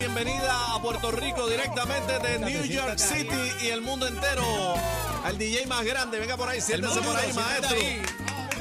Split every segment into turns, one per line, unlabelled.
Bienvenida a Puerto Rico directamente de New York City y el mundo entero. Al DJ más grande, venga por ahí, siéntese por ahí, maestro.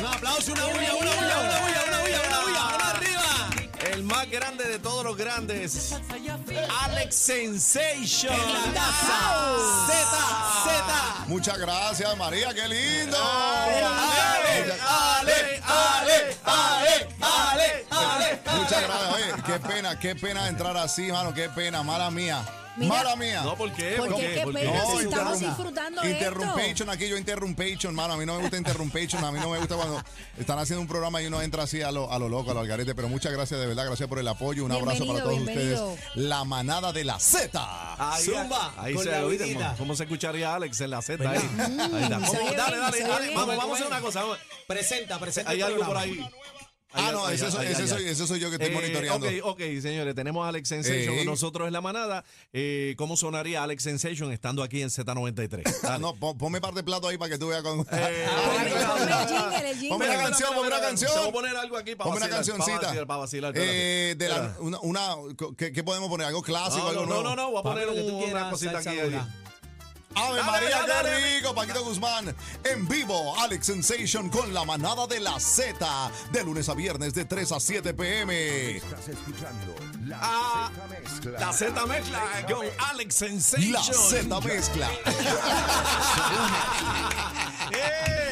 Un aplauso, una bulla, una bulla, una bulla, una bulla, una bulla, una arriba. El más grande de todos los grandes, Alex Sensation. Z, Z.
Muchas gracias, María, qué lindo.
Ale, ale, ale, ale, ale, ale.
Muchas gracias. Oye, qué pena, qué pena entrar así, mano, qué pena, mala mía.
Mira.
mala mía.
No, ¿por qué?
¿Por qué? ¿Qué
¿Por
pena?
No,
si estamos disfrutando esto.
Interrumpation, aquí yo interrumpation, mano. A mí no me gusta interrumpation. A mí no me gusta cuando están haciendo un programa y uno entra así a lo, a lo loco, a lo algarete. Pero muchas gracias, de verdad. Gracias por el apoyo. Un abrazo para
Bienvenido,
todos
bienvenido.
ustedes. La manada de la Z.
Ahí,
Zumba,
ahí
con
se
la
oíste,
vidita.
¿Cómo se escucharía Alex en la Z ahí? Ahí está.
Oye
Dale, dale,
oye
dale. Vamos, vamos a hacer una cosa. vamos.
Presenta, presenta.
Hay
el
algo por
programa.
ahí.
Ah, no, ese, soy, ese, soy, ese soy yo que estoy
Eh,
monitoreando.
Ok, ok, señores, tenemos a Alex Sensation
Ey.
con nosotros en la manada. Eh, ¿Cómo sonaría Alex Sensation estando aquí en Z93?
Ah,
Dale.
no, pon- ponme parte de plato ahí para que tú veas con.
Eh,
Ponme
claro.
el jingle, el jingle.
Ponme la canción, ponme una
Te voy a
canción.
poner algo aquí para
Ponme una
vacilar,
cancioncita.
Para vacilar, para vacilar, espérate.
Eh, de la, una, una ¿qué, qué podemos poner? ¿Algo clásico?
No,
algo
no, no,
nuevo?
no, no, voy a
Papi,
poner
lo que tú
un- una
quieras,
cosita
salsa
aquí.
dura.
Ave
Dale,
María,
dale,
qué
dale.
rico, Paquito Guzmán. En vivo, Alex Sensation con la manada de la Z. De lunes a viernes de 3 a 7 pm.
Estás escuchando la
Ah,
Z Mezcla.
La Z mezcla con Alex Sensation.
La Z mezcla.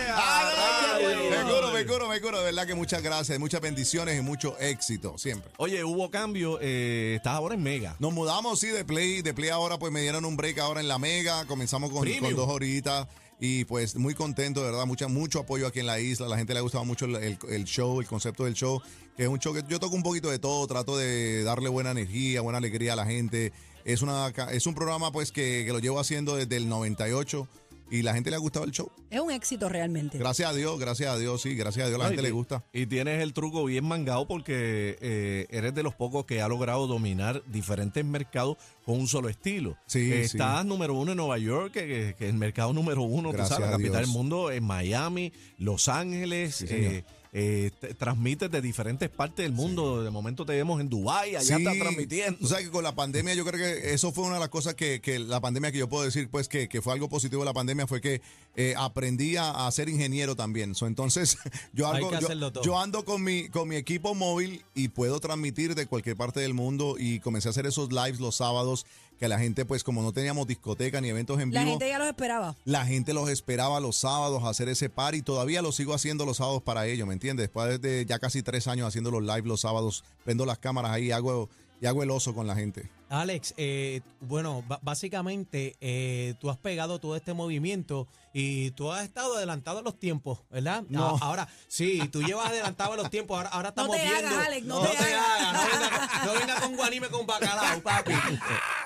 Me curo, me curo. De verdad que muchas gracias, muchas bendiciones y mucho éxito, siempre.
Oye, hubo cambio. Eh, estás ahora en Mega.
Nos mudamos, sí, de Play. De Play ahora, pues me dieron un break ahora en la Mega. Comenzamos con, dos horitas. Y pues muy contento, de verdad. Mucha, mucho apoyo aquí en la isla. La gente le ha gustado mucho el, el- el show, el concepto del show. Que es un show que yo toco un poquito de todo. Trato de darle buena energía, buena alegría a la gente. Es, una, es un programa pues que, que lo llevo haciendo desde el 98. Y la gente le ha gustado el show.
Es un éxito realmente.
Gracias a Dios, gracias a Dios, sí, gracias a Dios la
No,
gente
y
le gusta.
Y tienes el truco bien mangado porque eh, eres de los pocos que ha logrado dominar diferentes mercados con un solo estilo.
Sí, sí.
Estás número uno en Nueva York, que, que- que es el mercado número uno, tú sabes, la
a
capital
Dios.
del mundo, en Miami, Los Ángeles.
Sí, señor.
eh, eh, te- transmites de diferentes partes del mundo. De momento te vemos en Dubái, allá estás transmitiendo.
Tú sabes que con la pandemia yo creo que eso fue una de las cosas que, que la pandemia que yo puedo decir pues que, que fue algo positivo de la pandemia fue que eh, aprendí a, a ser ingeniero también. So, entonces yo, algo, yo, yo ando con mi, con mi equipo móvil y puedo transmitir de cualquier parte del mundo y comencé a hacer esos lives los sábados que la gente pues como no teníamos discoteca ni eventos en
La
vivo.
gente ya los esperaba.
La gente los esperaba los sábados a hacer ese par y todavía lo sigo haciendo los sábados para ellos, ¿me entiendes? Después de ya casi tres años haciendo los live los sábados, prendo las cámaras ahí y hago, y hago el oso con la gente.
Alex, eh, bueno, básicamente eh, tú has pegado todo este movimiento y tú has estado adelantado a los tiempos, ¿verdad?
No.
A- Ahora, sí, tú llevas adelantado a los tiempos. Ahora, ahora estamos
te
viendo.
hagas, Alex, no te
te
hagas.
hagas, No venga, no venga con guanime con bacalao, papi.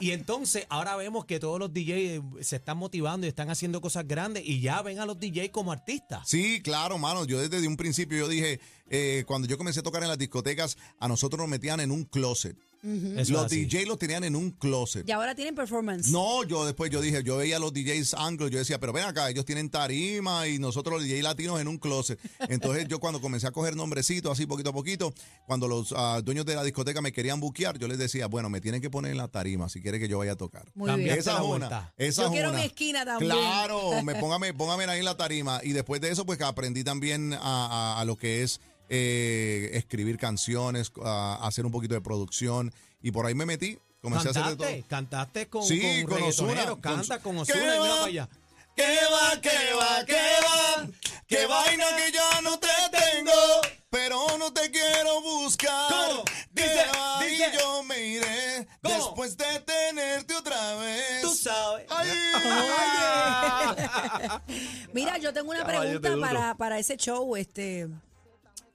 Y entonces ahora vemos que todos los DJs se están motivando y están haciendo cosas grandes y ya ven a los DJs como artistas.
Sí, claro, mano. Yo desde un principio yo dije, eh, cuando yo comencé a tocar en las discotecas, a nosotros nos metían en un closet. Los. DJs los tenían en un closet.
Y ahora tienen performance.
No, yo después yo dije, yo veía a los DJs anglos, yo decía, pero ven acá, ellos tienen tarima y nosotros los DJs latinos en un closet. Entonces yo cuando comencé a coger nombrecitos así poquito a poquito, cuando los ah, dueños de la discoteca me querían buquear, yo les decía, bueno, me tienen que poner en la tarima si quiere que yo vaya a tocar.
Muy bien.
Esa es una. Esa
Yo
es
quiero
una.
mi esquina también.
Claro, me póngame, póngame ahí en la tarima. Y después de eso, pues que aprendí también a, a- a lo que es eh, escribir canciones, a hacer un poquito de producción. Y por ahí me metí Comencé a hacer de todo.
¿Cantaste? ¿Cantaste con,
Sí,
con
con Ozuna,
Canta con
¿Qué
Ozuna y mira
va?
para allá.
¿Qué va, qué va, qué va? ¿Qué vaina que ya no te tengo? Pero no te quiero buscar.
¿Cómo?
¿Qué
Dice?
Y yo me iré
¿Cómo?
después de tenerte otra vez.
Tú sabes.
Ay,
Mira, yo tengo una pregunta para, para ese show. Este,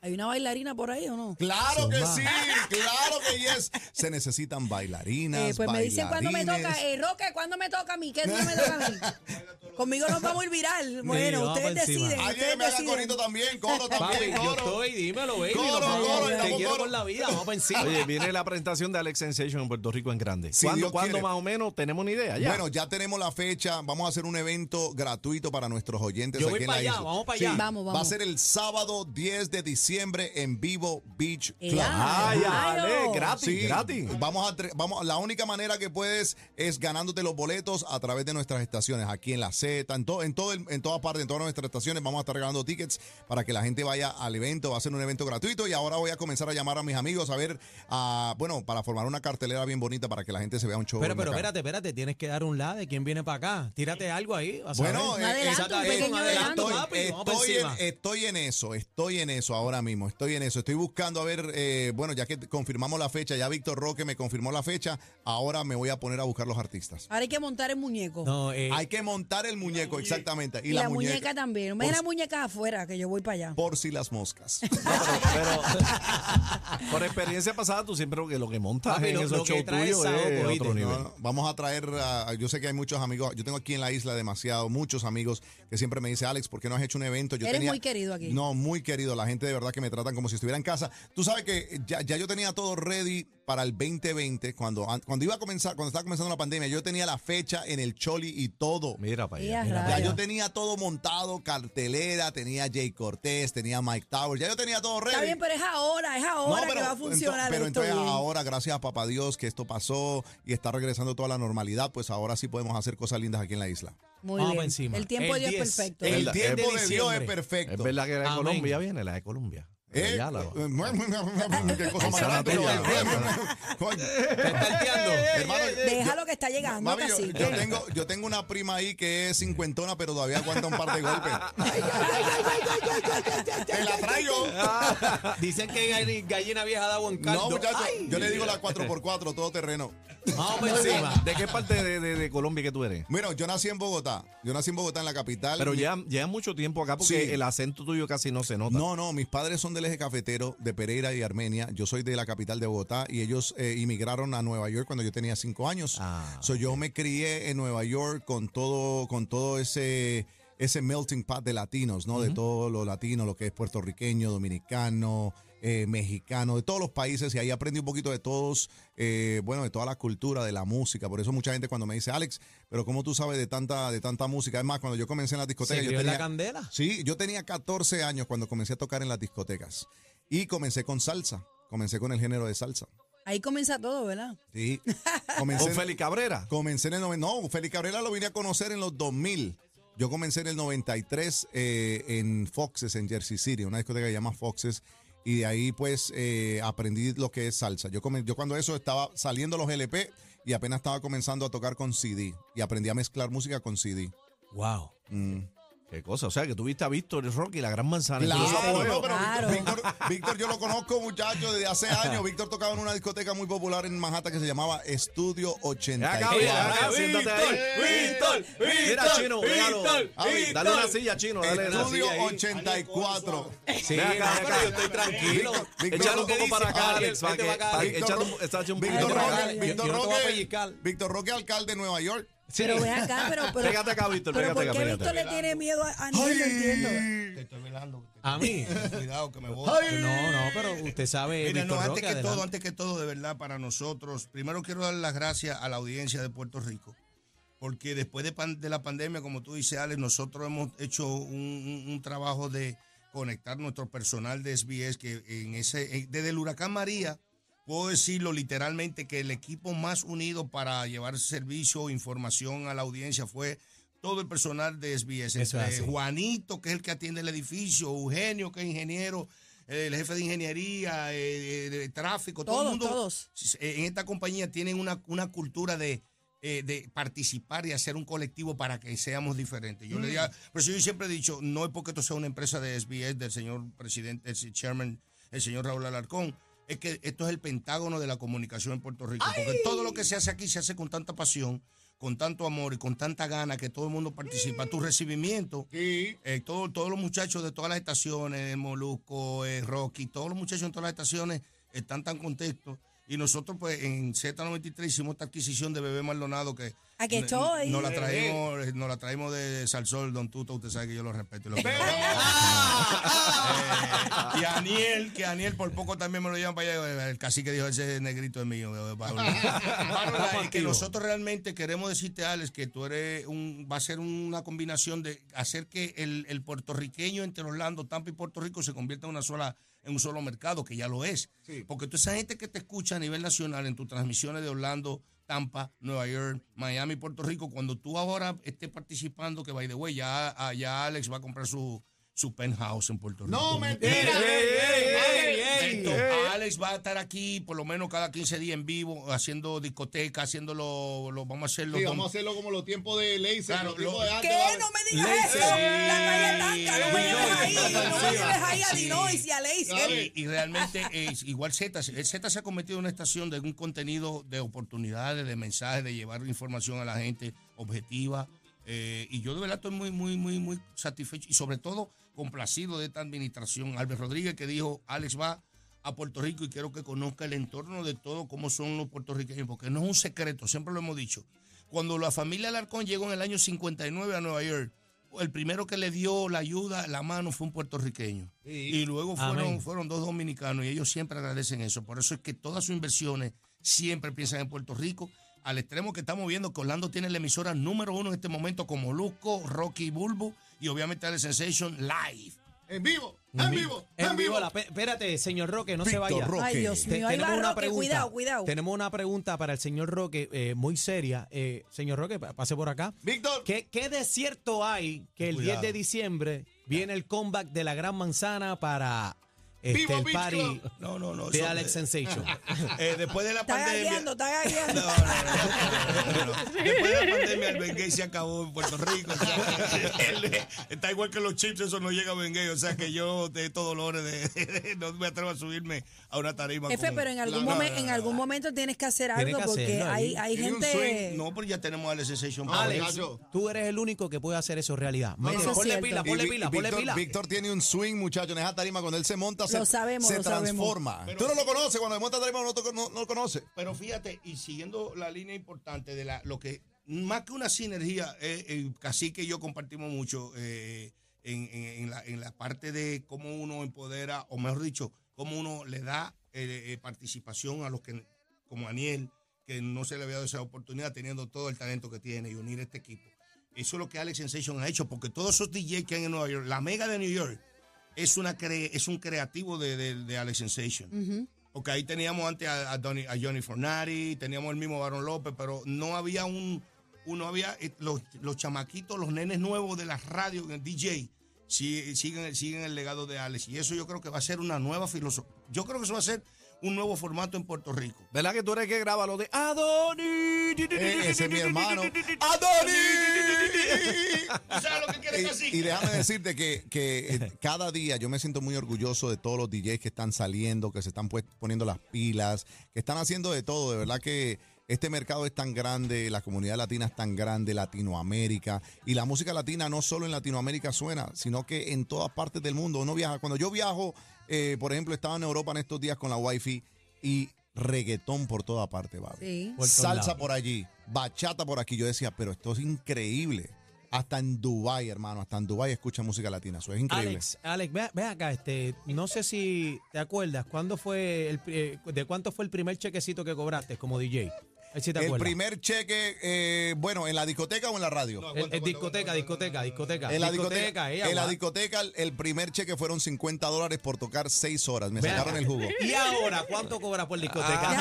¿Hay una bailarina por ahí o no?
Claro que sí, claro que yes. Se necesitan bailarinas.
Eh, pues me dicen cuándo me toca. Eh, Roque, ¿cuándo me toca a mí? ¿Qué día me toca a mí? Conmigo nos vamos a ir viral. Bueno,
vamos
ustedes deciden.
Ayer
Ustedes
me haga corito también, coro
Papi,
también,
yo
coro.
estoy, dímelo, baby.
Coro,
vamos.
coro,
te
estamos
quiero
coro.
por la vida, vamos para encima.
Oye, viene la presentación de Alex Sensation en Puerto Rico en grande.
Si
¿Cuándo, más o menos tenemos una idea? Ya.
Bueno, ya tenemos la fecha. Vamos a hacer un evento gratuito para nuestros oyentes
Yo
aquí
voy
en
para
la
allá,
isla.
vamos para
Sí,
allá.
Vamos,
Va a
vamos.
ser el sábado 10 de diciembre en Vivo Beach Club.
Ay. Ale, gratis,
Sí,
gratis.
Vamos a, vamos, la única manera que puedes es ganándote los boletos a través de nuestras estaciones, aquí en la Z, en, to- en, todo el- en todas partes, en todas nuestras estaciones, vamos a estar regalando tickets para que la gente vaya al evento, va a ser un evento gratuito y ahora voy a comenzar a llamar a mis amigos a ver, ah, bueno, para formar una cartelera bien bonita para que la gente se vea un show.
Pero, pero, espérate, espérate, tienes que dar un lado de quién viene para acá. Tírate algo ahí. vas a
Bueno,
ver.
Un
eh,
adelanto,
Exacto,
un
ahí,
pequeño
un adelanto,
adelanto.
papi, vamos para
estoy, en, estoy en eso, estoy en eso ahora mismo, estoy en eso. Estoy buscando a ver, eh, bueno, ya que confirmamos la fecha, ya Víctor Roque me confirmó la fecha, ahora me voy a poner a buscar los artistas.
Ahora hay que montar el muñeco.
No, eh,
Hay que montar el muñeco, exactamente. Y,
y la, muñeca, también. Me
Por,
la muñeca afuera, que yo voy para allá.
por si las moscas.
Pero por experiencia pasada, tú siempre lo que, lo que montas
Papi,
en
lo-
esos
lo
shows tuyos
es saoco,
otro nivel.
No, no, Vamos a traer, a- yo sé que hay muchos amigos, yo tengo aquí en la isla demasiado, muchos amigos que siempre me dicen, Alex, ¿por qué no has hecho un evento? Yo
Eres
tenía-
muy querido aquí.
No, muy querido, la gente de verdad que me tratan como si estuviera en casa. Tú sabes que ya, ya yo tenía todo ready para el 2020, cuando, an- cuando iba a comenzar, cuando estaba comenzando la pandemia, yo tenía la fecha en el Choli y todo.
Mira para allá.
mira,
Ya yo tenía todo montado, cartelera, tenía Jay Cortés, tenía Mike Towers, ya yo tenía todo ready.
Está bien, pero es ahora, es ahora que va a funcionar.
ento- pero
esto
entonces
bien.
ahora, gracias a papá Dios que esto pasó y está regresando toda la normalidad, pues ahora sí podemos hacer cosas lindas aquí en la isla.
Muy
Vamos
bien.
encima.
El tiempo de Dios es
10,
perfecto.
El tiempo
de
de Dios es perfecto.
Es verdad que la de
Amén.
Colombia viene, la de Colombia.
Eh,
Allá la-
eh, qué cosa más
Esa la
grande.
tuya.
Coño,
te está alteando.
hermano,
Déjalo que está llegando,
Mami, yo, yo tengo, yo tengo una prima ahí que es cincuentona, pero todavía aguanta un par de golpes. Te la traigo.
Dicen que gall- gallina vieja da buen caldo.
No, muchachos, yo le digo la 4x4, todo terreno.
Vamos para encima.
¿De qué parte de, de- de Colombia que tú eres?
Mira, yo nací en Bogotá. Yo nací en Bogotá, en la capital.
Pero ya lleva mucho tiempo acá porque
Sí.
el acento tuyo casi no se nota.
No, no, mis padres son del eje cafetero de Pereira y Armenia. Yo soy de la capital de Bogotá y ellos eh, inmigraron a Nueva York cuando yo tenía cinco años.
Ah,
So, yo me crié en Nueva York con todo, con todo ese, ese melting pot de latinos, ¿no? De todo lo latino, lo que es puertorriqueño, dominicano, eh, mexicano, de todos los países. Y ahí aprendí un poquito de todos, eh, bueno, de toda la cultura, de la música. Por eso mucha gente cuando me dice, Alex, pero ¿cómo tú sabes de tanta, de tanta música? Es más, cuando yo comencé en la discoteca,
¿Se
yo
en la
tenía,
candela?
Sí, yo tenía 14 años cuando comencé a tocar en las discotecas. Y comencé con salsa. Comencé con el género de salsa.
Ahí comienza todo, ¿verdad?
Sí. Comencé,
Con Félix Cabrera.
comencé en el 90. No, Félix Cabrera lo vine a conocer en los 2000. Yo comencé en el 93 eh, en Foxes, en Jersey City, una discoteca que se llama Foxes. Y de ahí, pues, eh, aprendí lo que es salsa. Yo, comen- yo cuando eso estaba saliendo los LP y apenas estaba comenzando a tocar con CD. Y aprendí a mezclar música con CD.
Wow.
Mm.
Qué cosa. O sea, que tuviste a Víctor Rocky, la gran manzana.
Claro, no,
apoyo.
pero
Claro.
Víctor, Víctor yo lo conozco, muchacho, desde hace años. Víctor tocaba en una discoteca muy popular en Manhattan que se llamaba Estudio
Ven acá, ven
84.
acá, siéntate ahí.
Víctor,
Mira, Chino, déjalo.
Víctor.
Dale una silla, Chino. Dale una
Estudio
silla ahí.
84.
Sí,
acá,
no,
acá.
yo estoy tranquilo.
Víctor,
Échale
lo
un poco para acá, Alex. Para que,
Víctor Víctor
Roque,
Víctor
no.
Víctor Roque, alcalde de Nueva York.
Pero ven acá, pero. pero
Pégate acá, Víctor,
Pero
pégate
¿por
acá,
qué. Víctor le tiene miedo a, a Aniel? No entiendo.
Te estoy velando.
A mí.
Cuidado que me voy.
No, no, pero usted sabe,
Mira, no, antes
Roque,
que
adelante.
todo, antes que todo, de verdad, para nosotros, primero quiero dar las gracias a la audiencia de Puerto Rico, porque después de, pan- de la pandemia, como tú dices, Alex, nosotros hemos hecho un, un- un trabajo de conectar nuestro personal de SBS, que en ese, en- desde el huracán María, puedo decirlo literalmente, que el equipo más unido para llevar servicio, información a la audiencia fue todo el personal de SBS, entre. Juanito, que es el que atiende el edificio, Eugenio, que es ingeniero, el jefe de ingeniería, eh, de tráfico, todo
Todos,
el mundo
todos.
eh, en esta compañía tienen una, una cultura de, eh, de participar y hacer un colectivo para que seamos diferentes. Yo le diga, pero yo siempre he dicho, no es porque esto sea una empresa de SBS del señor presidente, el chairman, el señor Raúl Alarcón, es que esto es el pentágono de la comunicación en Puerto Rico. Porque todo lo que se hace aquí se hace con tanta pasión, con tanto amor y con tanta gana que todo el mundo participa. Tu recibimiento, eh, todo- todos los muchachos de todas las estaciones, Molusco, eh, Rocky, todos los muchachos en todas las estaciones están tan contentos. Y nosotros, pues, en Z93 hicimos esta adquisición de Bebé Maldonado que
¿A qué
n-
estoy?
nos la traímos, eh, nos la traímos de Salsol, Don Tuto, usted sabe que yo lo respeto. y lo quiero. Eh, y Aniel, que Aniel por poco también me lo llevan para allá. El cacique dijo, ese negrito es mío. Pablo. Pablo, y que nosotros realmente queremos decirte, Alex, que tú eres un, va a ser una combinación de hacer que el, el puertorriqueño entre Orlando, Tampa y Puerto Rico se convierta en una sola en un solo mercado, que ya lo es. Porque toda esa gente que te escucha a nivel nacional en tus transmisiones de Orlando, Tampa, Nueva York, Miami, Puerto Rico, cuando tú ahora estés participando, que by the way, ya, ya Alex va a comprar su, su penthouse en Puerto Rico.
No, mentira.
Entonces, Alex va a estar aquí por lo menos cada 15 días en vivo, haciendo discoteca, haciéndolo, lo, vamos a hacerlo.
Sí, vamos a hacerlo como los tiempos de Laser.
Claro, lo-
de antes,
¿Qué? No me digas eso. La calle tanca. No me lleves ahí. No me lleves ahí a Dinois y a.
Y, y realmente es igual Z. el Z se ha convertido en una estación de un contenido de oportunidades, de mensajes, de llevar información a la gente objetiva. Eh, y yo de verdad estoy muy, muy, muy, muy satisfecho y sobre todo complacido de esta administración. Albert Rodríguez que dijo, Alex va a Puerto Rico y quiero que conozca el entorno de todo, cómo son los puertorriqueños, porque no es un secreto, siempre lo hemos dicho. Cuando la familia Alarcón llegó en el año 59 a Nueva York, el primero que le dio la ayuda, la mano, fue un puertorriqueño. Y luego fueron, fueron dos dominicanos y ellos siempre agradecen eso. Por eso es que todas sus inversiones siempre piensan en Puerto Rico. Al extremo que estamos viendo que Orlando tiene la emisora número uno en este momento con Molusco, Rocky Bulbo y obviamente Ale Sensation Live.
En vivo, en vivo,
En vivo, la espérate, señor Roque, no se vaya.
Roque.
Ay, Dios
Te-
mío. Ahí va Roque.
pregunta.
Cuidado, cuidado.
Tenemos una pregunta para el señor Roque eh, muy seria. Eh, señor Roque, pa- pase por acá.
Víctor.
¿Qué, qué de cierto hay que el 10 de diciembre viene el comeback de la Gran Manzana para este,
¡Vivo,
el party!
No, no, no.
de Alex Sensation?
eh, después de la
Está
pandemia.
gagueando, está gagueando.
No, no, no, no, no. Después de la pandemia, el Bengay se acabó en Puerto Rico. o sea, él, está igual que los chips, eso no llega a Bengay. O sea que yo de estos dolores de, no me atrevo a subirme a una tarima.
Efe, pero en algún,
No, no,
momen-
no,
en algún momento tienes que hacer algo
que
porque
hacerlo
hay, hay gente.
No, pero ya tenemos a Alex Sensation.
Alex, tú eres el único que puede hacer eso realidad.
Eso
ponle
cierto.
pila, ponle pila,
y
ponle
Víctor,
pila.
Víctor tiene un swing, muchacho, en esa tarima. Cuando él se monta, se,
Lo sabemos,
se
lo sabemos.
transforma. Tú no lo conoces, cuando se monta tarima no, no- no lo conoces.
Pero fíjate, y siguiendo la línea importante de la, lo que, más que una sinergia, eh, eh, Cacique y yo compartimos mucho eh, en, en- en la, en la parte de cómo uno empodera, o mejor dicho, cómo uno le da eh, eh, participación a los que, como Aniel, que no se le había dado esa oportunidad teniendo todo el talento que tiene y unir este equipo. Eso es lo que Alex Sensation ha hecho, porque todos esos DJs que hay en Nueva York, la mega de New York, es, una cre- es un creativo de, de- de Alex Sensation. Porque ahí teníamos antes a, a Donny- a Johnny Fornari, teníamos el mismo Baron López, pero no había un, uno había eh, los, los chamaquitos, los nenes nuevos de las radios, el DJ, siguen, siguen el legado de Alex. Y eso yo creo que va a ser una nueva filosofía. Yo creo que eso va a ser un nuevo formato en Puerto Rico.
¿Verdad que tú eres el que graba lo de Adoni?
Eh, ese es mi hermano.
¿Tú ¿Sabes lo que quiere
Y,
Cacique?
y déjame decirte que, que, eh, cada día yo me siento muy orgulloso de todos los DJs que están saliendo, que se están poniendo las pilas, que están haciendo de todo. De verdad que este mercado es tan grande, la comunidad latina es tan grande, Latinoamérica. Y la música latina no solo en Latinoamérica suena, sino que en todas partes del mundo. Uno viaja. Cuando yo viajo, eh, por ejemplo, estaba en Europa en estos días con la Wi-Fi y reggaetón por toda parte.
Sí.
Todos
Salsa por allí, bachata por aquí. Yo decía, pero esto es increíble. Hasta en Dubai, hermano, hasta en Dubai escucha música latina. Eso es increíble.
Alex, Alex, ve, ve acá, este, no sé si te acuerdas, ¿cuándo fue el, eh, de cuánto fue el primer chequecito que cobraste como DJ?
El
acuerdas.
primer cheque, eh, bueno, ¿en la discoteca o en la radio?
El- el discoteca, discoteca, discoteca.
en la discoteca,
eh,
en la discoteca el- primer cheque fueron 50 dólares por tocar 6 horas. Me sacaron el jugo.
¿Y ahora cuánto cobra por discoteca?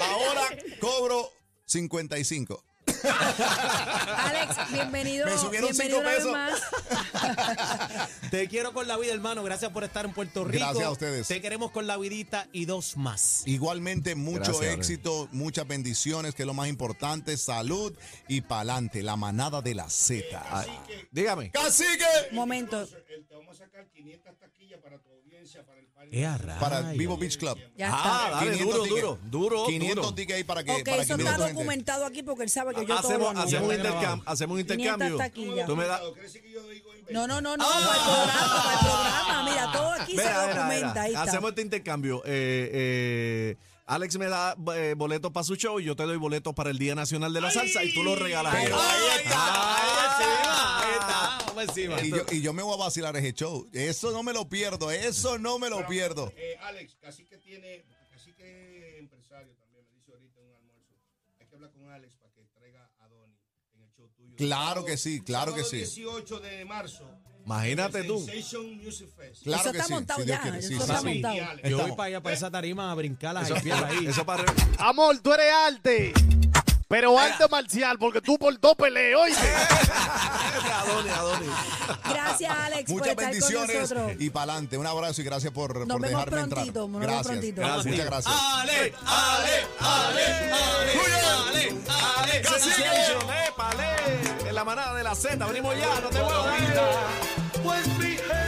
Ahora cobro 55.
Alex, bienvenido.
Me subieron
bienvenido
cinco pesos.
más.
Te quiero con la vida, hermano. Gracias por estar en Puerto Rico.
Gracias a ustedes.
Te queremos con la vidita y dos más.
Igualmente, mucho
Gracias,
éxito, muchas bendiciones, que es lo más importante, salud y pa'lante, la manada de la Z.
Dígame.
¡Cacique!
Momento.
Te vamos a sacar 500 taquillas para tu audiencia, para el party.
¡Eh!
Para Vivo Beach Club.
Ya
Ah,
está.
dale, duro,
tickets.
duro, duro,
500
duro.
tickets ahí para que,
Ok,
para
eso
500
está
gente.
documentado aquí porque él sabe que yo todo
Hacemos,
lo
hacemos, un intercambio, hacemos un
500
intercambio.
taquillas.
Tú me das.
¿Quiere decir que?
No, no, no, no, para el programa, para el programa. Mira, todo aquí se
Mira, mira,
documenta.
mira.
Ahí está.
Hacemos este intercambio. Eh, eh, Alex me da eh, boletos para su show y yo te doy boletos para el Día Nacional de la Salsa y tú los regalas.
Ahí está.
Ahí está, ahí está. Vamos encima.
Y yo, y yo me voy a vacilar ese show. Eso no me lo pierdo, eso no me lo pierdo.
Eh, Alex, casi que tiene, casi que empresario también, me dice ahorita en un almuerzo. Hay que hablar con Alex para que traiga a Donny en el show tuyo.
Claro que sí, claro que sí.
18 de marzo.
Imagínate tú.
Sensation Music Fest.
Claro
Eso
que
está
sí,
montado
si Dios
ya,
quiere.
eso
Sí,
está
sí,
montado.
Yo voy
Estamos.
para allá, para esa tarima, a brincar las
Eso,
ahí.
eso para.
Amor, tú eres arte. Pero arte marcial, porque tú por dos peleas, oíste.
Adonis, Adonis.
Gracias, Alex,
Muchas
por estar con
bendiciones
nosotros.
y para adelante. Un abrazo y gracias por,
Nos
por
vemos
dejarme
prontito, nos vemos
Gracias.
prontito.
Gracias, Muchas gracias.
Ale, ale, ale, ale, ale, ale.
Sensation, épale. La manada de la Z, venimos ya, no te muevas. Pues mi gente